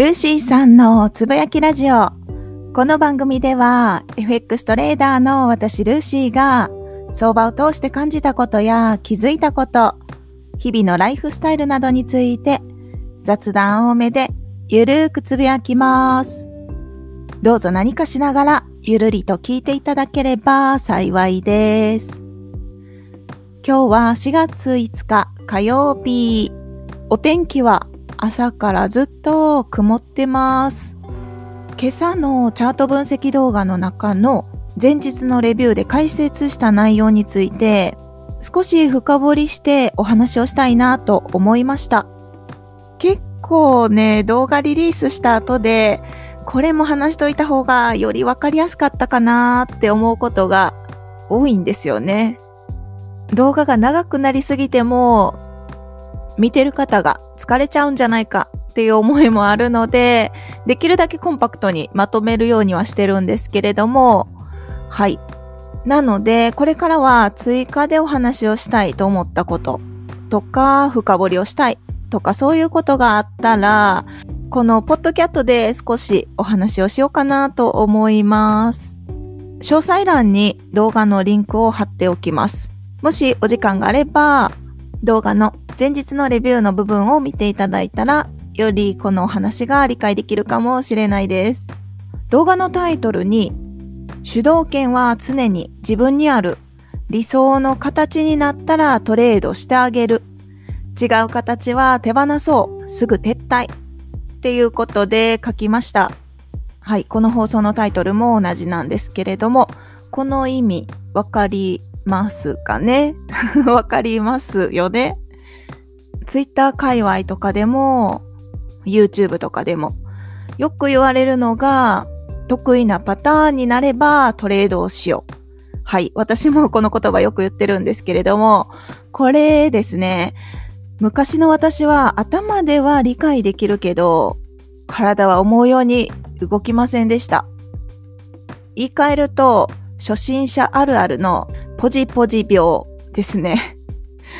ルーシーさんのつぶやきラジオ。この番組では FX トレーダーの私ルーシーが相場を通して感じたことや気づいたこと、日々のライフスタイルなどについて雑談多めでゆるーくつぶやきます。どうぞ何かしながらゆるりと聞いていただければ幸いです。今日は4月5日火曜日。お天気は朝からずっと曇ってます。今朝のチャート分析動画の中の前日のレビューで解説した内容について少し深掘りしてお話をしたいなと思いました。結構ね、動画リリースした後でこれも話しといた方がよりわかりやすかったかなって思うことが多いんですよね。動画が長くなりすぎても、見てる方が疲れちゃうんじゃないかっていう思いもあるので、できるだけコンパクトにまとめるようにはしてるんですけれども、はい。なので、これからは追加でお話をしたいと思ったこととか、深掘りをしたいとか、そういうことがあったら、このポッドキャットで少しお話をしようかなと思います。詳細欄に動画のリンクを貼っておきます。もしお時間があれば、動画の前日のレビューの部分を見ていただいたら、よりこのお話が理解できるかもしれないです。動画のタイトルに、主導権は常に自分にある。理想の形になったらトレードしてあげる。違う形は手放そう。すぐ撤退。っていうことで書きました。はい。この放送のタイトルも同じなんですけれども、この意味わかりますかね？わかりますよね？ツイッター界隈とかでも、YouTube とかでも、よく言われるのが、得意なパターンになればトレードをしよう。はい。私もこの言葉よく言ってるんですけれども、これですね、昔の私は頭では理解できるけど、体は思うように動きませんでした。言い換えると、初心者あるあるのポジポジ病ですね。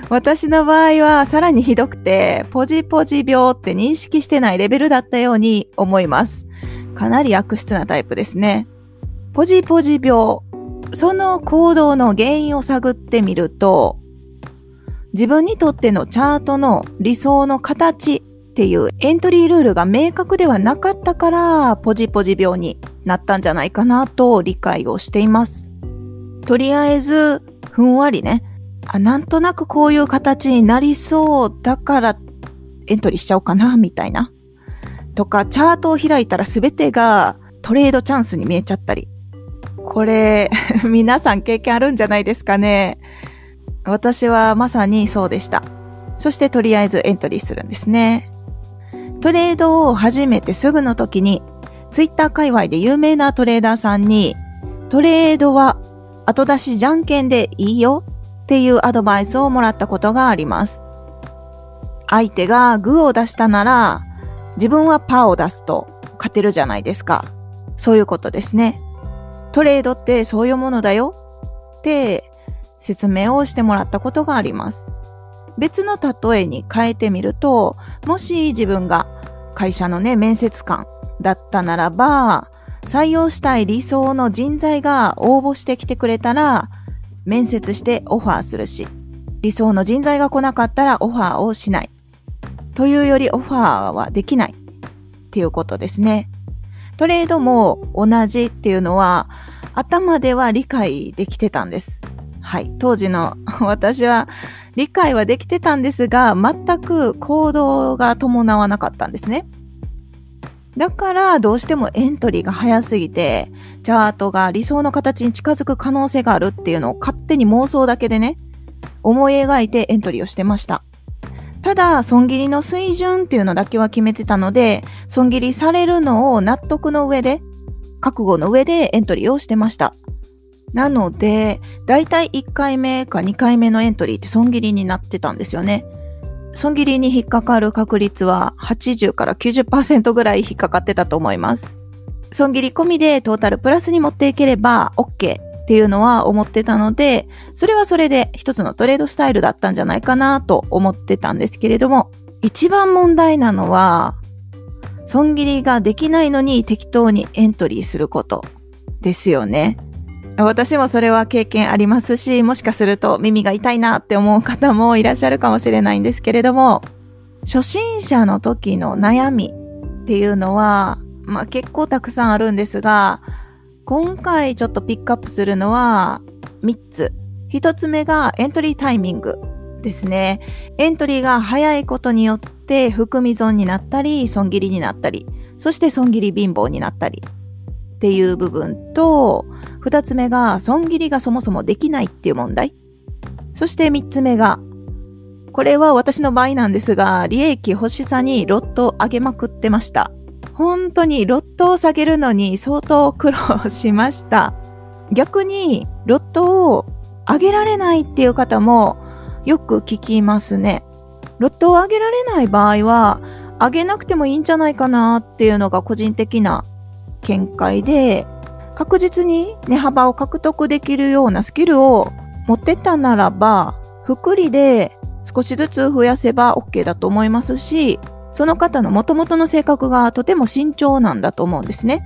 私の場合はさらにひどくて、ポジポジ病って認識してないレベルだったように思います。かなり悪質なタイプですね。ポジポジ病。その行動の原因を探ってみると、自分にとってのチャートの理想の形っていうエントリールールが明確ではなかったから、ポジポジ病になったんじゃないかなと理解をしています。とりあえず、ふんわりね、あ、なんとなくこういう形になりそうだからエントリーしちゃおうかな、みたいな。とか、チャートを開いたら全てがトレードチャンスに見えちゃったり。これ、皆さん経験あるんじゃないですかね。私はまさにそうでした。そしてとりあえずエントリーするんですね。トレードを始めてすぐの時に、ツイッター界隈で有名なトレーダーさんに、トレードは後出しじゃんけんでいいよっていうアドバイスをもらったことがあります。相手がグーを出したなら、自分はパーを出すと勝てるじゃないですか。そういうことですね。トレードってそういうものだよって説明をしてもらったことがあります。別の例えに変えてみると、もし自分が会社のね、面接官だったならば、採用したい理想の人材が応募してきてくれたら、面接してオファーするし、理想の人材が来なかったらオファーをしない。というよりオファーはできないっていうことですね。トレードも同じっていうのは頭では理解できてたんです。はい。当時の 私は理解はできてたんですが、全く行動が伴わなかったんですね。だからどうしてもエントリーが早すぎて、チャートが理想の形に近づく可能性があるっていうのを勝手に妄想だけでね、思い描いてエントリーをしてました。ただ、損切りの水準っていうのだけは決めてたので、損切りされるのを納得の上で、覚悟の上でエントリーをしてました。なので、だいたい1回目か2回目のエントリーって損切りになってたんですよね。損切りに引っかかる確率は80から90%ぐらい引っかかってたと思います。損切り込みでトータルプラスに持っていければ OK っていうのは思ってたので、それはそれで一つのトレードスタイルだったんじゃないかなと思ってたんですけれども、一番問題なのは、損切りができないのに適当にエントリーすることですよね。私もそれは経験ありますし、もしかすると耳が痛いなって思う方もいらっしゃるかもしれないんですけれども、初心者の時の悩みっていうのは、まあ結構たくさんあるんですが、今回ちょっとピックアップするのは3つ。1つ目がエントリータイミングですね。エントリーが早いことによって含み損になったり、損切りになったり、そして損切り貧乏になったりっていう部分と、2つ目が損切りがそもそもできないっていう問題。そして3つ目が、これは私の場合なんですが、利益欲しさにロットを上げまくってました。本当にロットを下げるのに相当苦労しました。逆にロットを上げられないっていう方もよく聞きますね。ロットを上げられない場合は、上げなくてもいいんじゃないかなっていうのが個人的な見解で、確実に値幅を獲得できるようなスキルを持ってたならば、福利で少しずつ増やせば OK だと思いますし、その方の元々の性格がとても慎重なんだと思うんですね。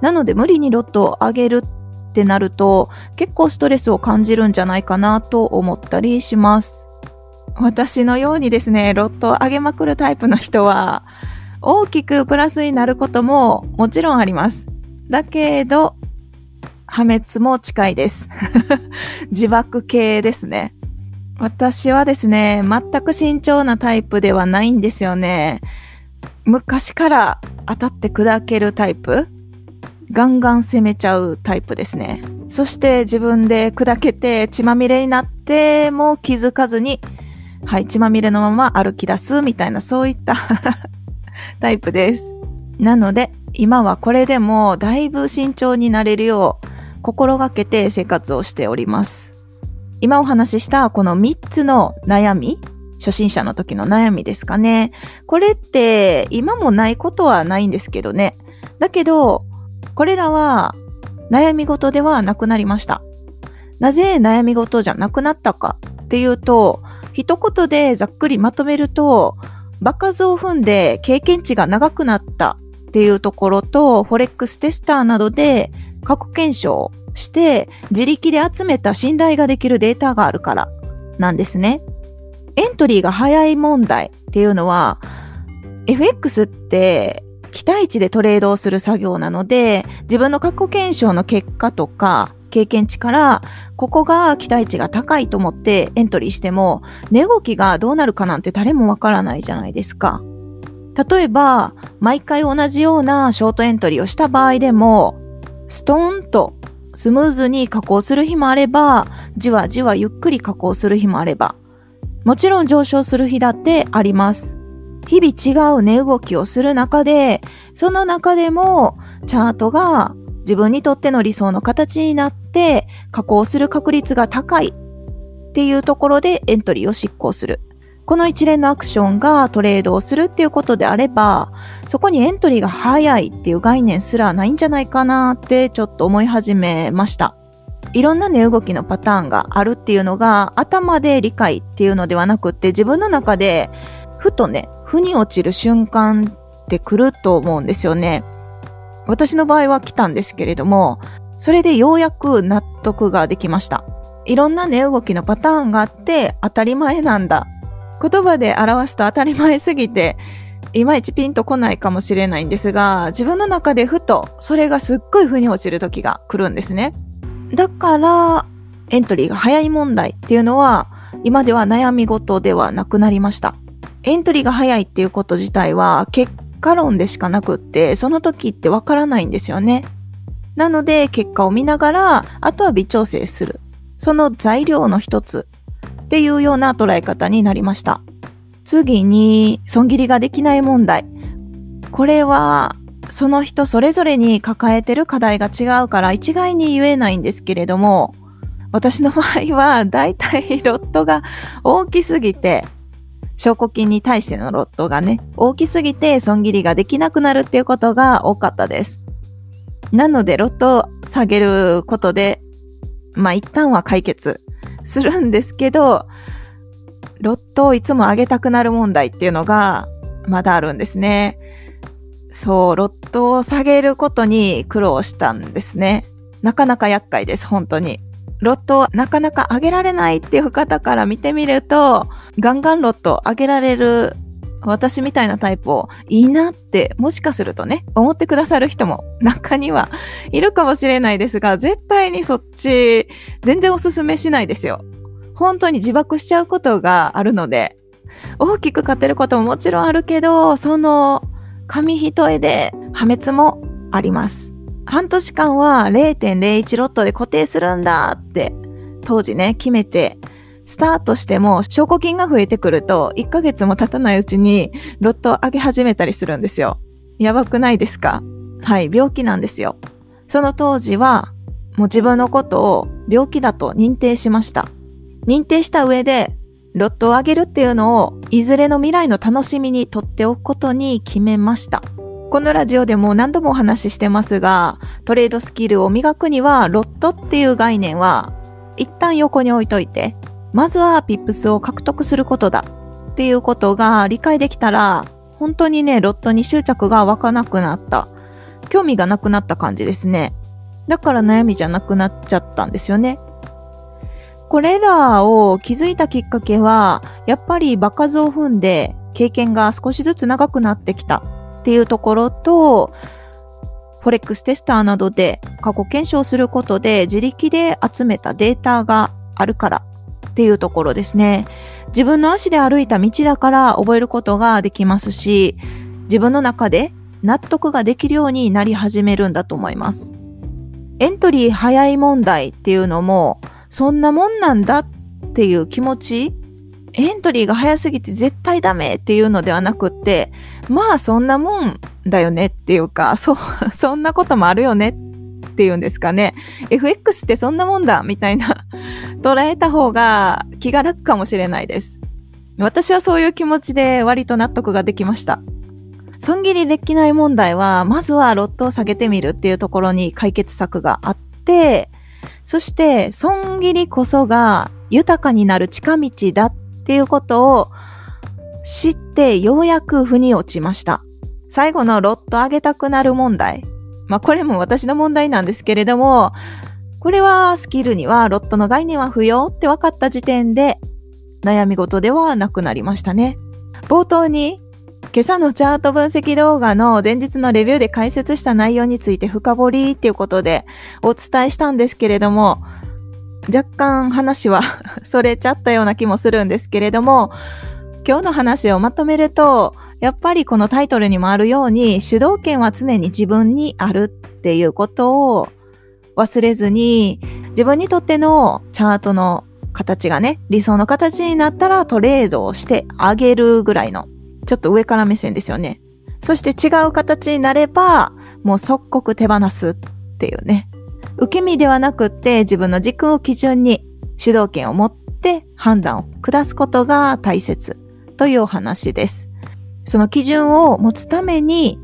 なので無理にロットを上げるってなると結構ストレスを感じるんじゃないかなと思ったりします。私のようにですね、ロットを上げまくるタイプの人は大きくプラスになることももちろんあります。だけど破滅も近いです。自爆系ですね。私はですね、全く慎重なタイプではないんですよね。昔から当たって砕けるタイプガンガン攻めちゃうタイプですね。そして自分で砕けて血まみれになっても気づかずに、はい、血まみれのまま歩き出すみたいなそういった タイプです。なので、今はこれでもだいぶ慎重になれるよう心がけて生活をしております。今お話ししたこの3つの悩み、初心者の時の悩みですかね。これって今もないことはないんですけどね。だけど、これらは悩み事ではなくなりました。なぜ悩み事じゃなくなったかっていうと、一言でざっくりまとめると、場数を踏んで経験値が長くなったっていうところと、フォレックステスターなどで過去検証して自力で集めた信頼ができるデータがあるからなんですね。エントリーが早い問題っていうのは FX って期待値でトレードをする作業なので自分の過去検証の結果とか経験値からここが期待値が高いと思ってエントリーしても値動きがどうなるかなんて誰もわからないじゃないですか。例えば毎回同じようなショートエントリーをした場合でもストーンとスムーズに加工する日もあれば、じわじわゆっくり加工する日もあれば、もちろん上昇する日だってあります。日々違う値動きをする中で、その中でもチャートが自分にとっての理想の形になって加工する確率が高いっていうところでエントリーを執行する。この一連のアクションがトレードをするっていうことであれば、そこにエントリーが早いっていう概念すらないんじゃないかなってちょっと思い始めました。いろんな値動きのパターンがあるっていうのが頭で理解っていうのではなくって自分の中でふとね、腑に落ちる瞬間って来ると思うんですよね。私の場合は来たんですけれども、それでようやく納得ができました。いろんな値動きのパターンがあって当たり前なんだ言葉で表すと当たり前すぎて、いまいちピンとこないかもしれないんですが、自分の中でふと、それがすっごい腑に落ちる時が来るんですね。だから、エントリーが早い問題っていうのは、今では悩み事ではなくなりました。エントリーが早いっていうこと自体は、結果論でしかなくって、その時ってわからないんですよね。なので、結果を見ながら、あとは微調整する。その材料の一つっていうような捉え方になりました。次に、損切りができない問題。これは、その人それぞれに抱えてる課題が違うから一概に言えないんですけれども、私の場合はだいたいロットが大きすぎて、証拠金に対してのロットがね、大きすぎて損切りができなくなるっていうことが多かったです。なので、ロットを下げることで、まあ一旦は解決するんですけど、ロットをいつも上げたくなる問題っていうのがまだあるんですね。そう、ロットを下げることに苦労したんですね。なかなか厄介です、本当に。ロットをなかなか上げられないっていう方から見てみると、ガンガンロット上げられる私みたいなタイプをいいなってもしかするとね、思ってくださる人も中にはいるかもしれないですが、絶対にそっち全然おすすめしないですよ。本当に自爆しちゃうことがあるので、大きく勝てることももちろんあるけど、その紙一重で破滅もあります。半年間は0.01ロットで固定するんだって当時ね、決めてスタートしても証拠金が増えてくると1ヶ月も経たないうちにロットを上げ始めたりするんですよ。やばくないですか？はい、病気なんですよ。その当時はもう自分のことを病気だと認定しました。認定した上でロットを上げるっていうのをいずれの未来の楽しみにとっておくことに決めました。このラジオでも何度もお話ししてますが、トレードスキルを磨くには、ロットっていう概念は、一旦横に置いといて、まずはピップスを獲得することだっていうことが理解できたら、本当にね、ロットに執着が湧かなくなった。興味がなくなった感じですね。だから悩みじゃなくなっちゃったんですよね。これらを気づいたきっかけは、やっぱり場数を踏んで経験が少しずつ長くなってきたっていうところと、フォレックステスターなどで過去検証することで自力で集めたデータがあるからっていうところですね。自分の足で歩いた道だから覚えることができますし、自分の中で納得ができるようになり始めるんだと思います。エントリー早い問題っていうのも、そんなもんなんだっていう気持ち、エントリーが早すぎて絶対ダメっていうのではなくって、まあそんなもんだよねっていうか、そ、そんなこともあるよねっていうんですかね。FX ってそんなもんだみたいな捉えた方が気が楽かもしれないです。私はそういう気持ちで割と納得ができました。損切りできない問題は、まずはロットを下げてみるっていうところに解決策があって、そして損切りこそが豊かになる近道だっていうことを知ってようやく腑に落ちました。最後のロット上げたくなる問題。まあこれも私の問題なんですけれども、これはスキルにはロットの概念は不要って分かった時点で悩み事ではなくなりましたね。冒頭に今朝のチャート分析動画の前日のレビューで解説した内容について深掘りっていうことでお伝えしたんですけれども、若干話は それちゃったような気もするんですけれども、今日の話をまとめると、やっぱりこのタイトルにもあるように、主導権は常に自分にあるっていうことを忘れずに、自分にとってのチャートの形がね、理想の形になったらトレードをしてあげるぐらいの、ちょっと上から目線ですよね。そして違う形になれば、もう即刻手放すっていうね。受け身ではなくって自分の軸を基準に主導権を持って判断を下すことが大切というお話です。その基準を持つために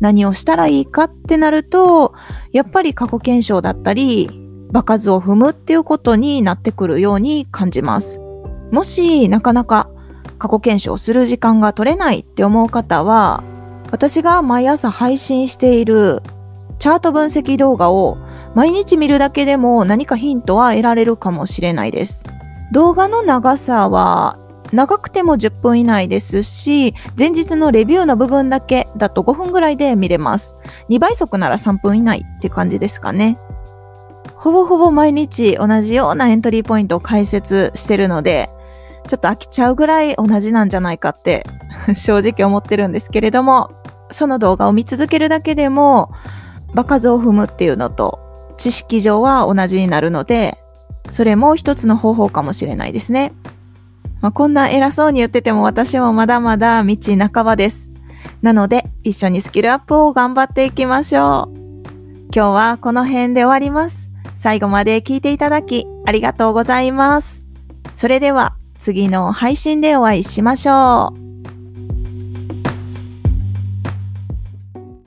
何をしたらいいかってなると、やっぱり過去検証だったり、場数を踏むっていうことになってくるように感じます。もしなかなか過去検証する時間が取れないって思う方は、私が毎朝配信しているチャート分析動画を毎日見るだけでも何かヒントは得られるかもしれないです。動画の長さは長くても10分以内ですし、前日のレビューの部分だけだと5分ぐらいで見れます。2倍速なら3分以内って感じですかね。ほぼほぼ毎日同じようなエントリーポイントを解説してるので、ちょっと飽きちゃうぐらい同じなんじゃないかって正直思ってるんですけれども、その動画を見続けるだけでも、場数を踏むっていうのと知識上は同じになるので、それも一つの方法かもしれないですね。まあ、こんな偉そうに言ってても私もまだまだ道半ばです。なので、一緒にスキルアップを頑張っていきましょう。今日はこの辺で終わります。最後まで聞いていただきありがとうございます。それでは次の配信でお会いしましょう。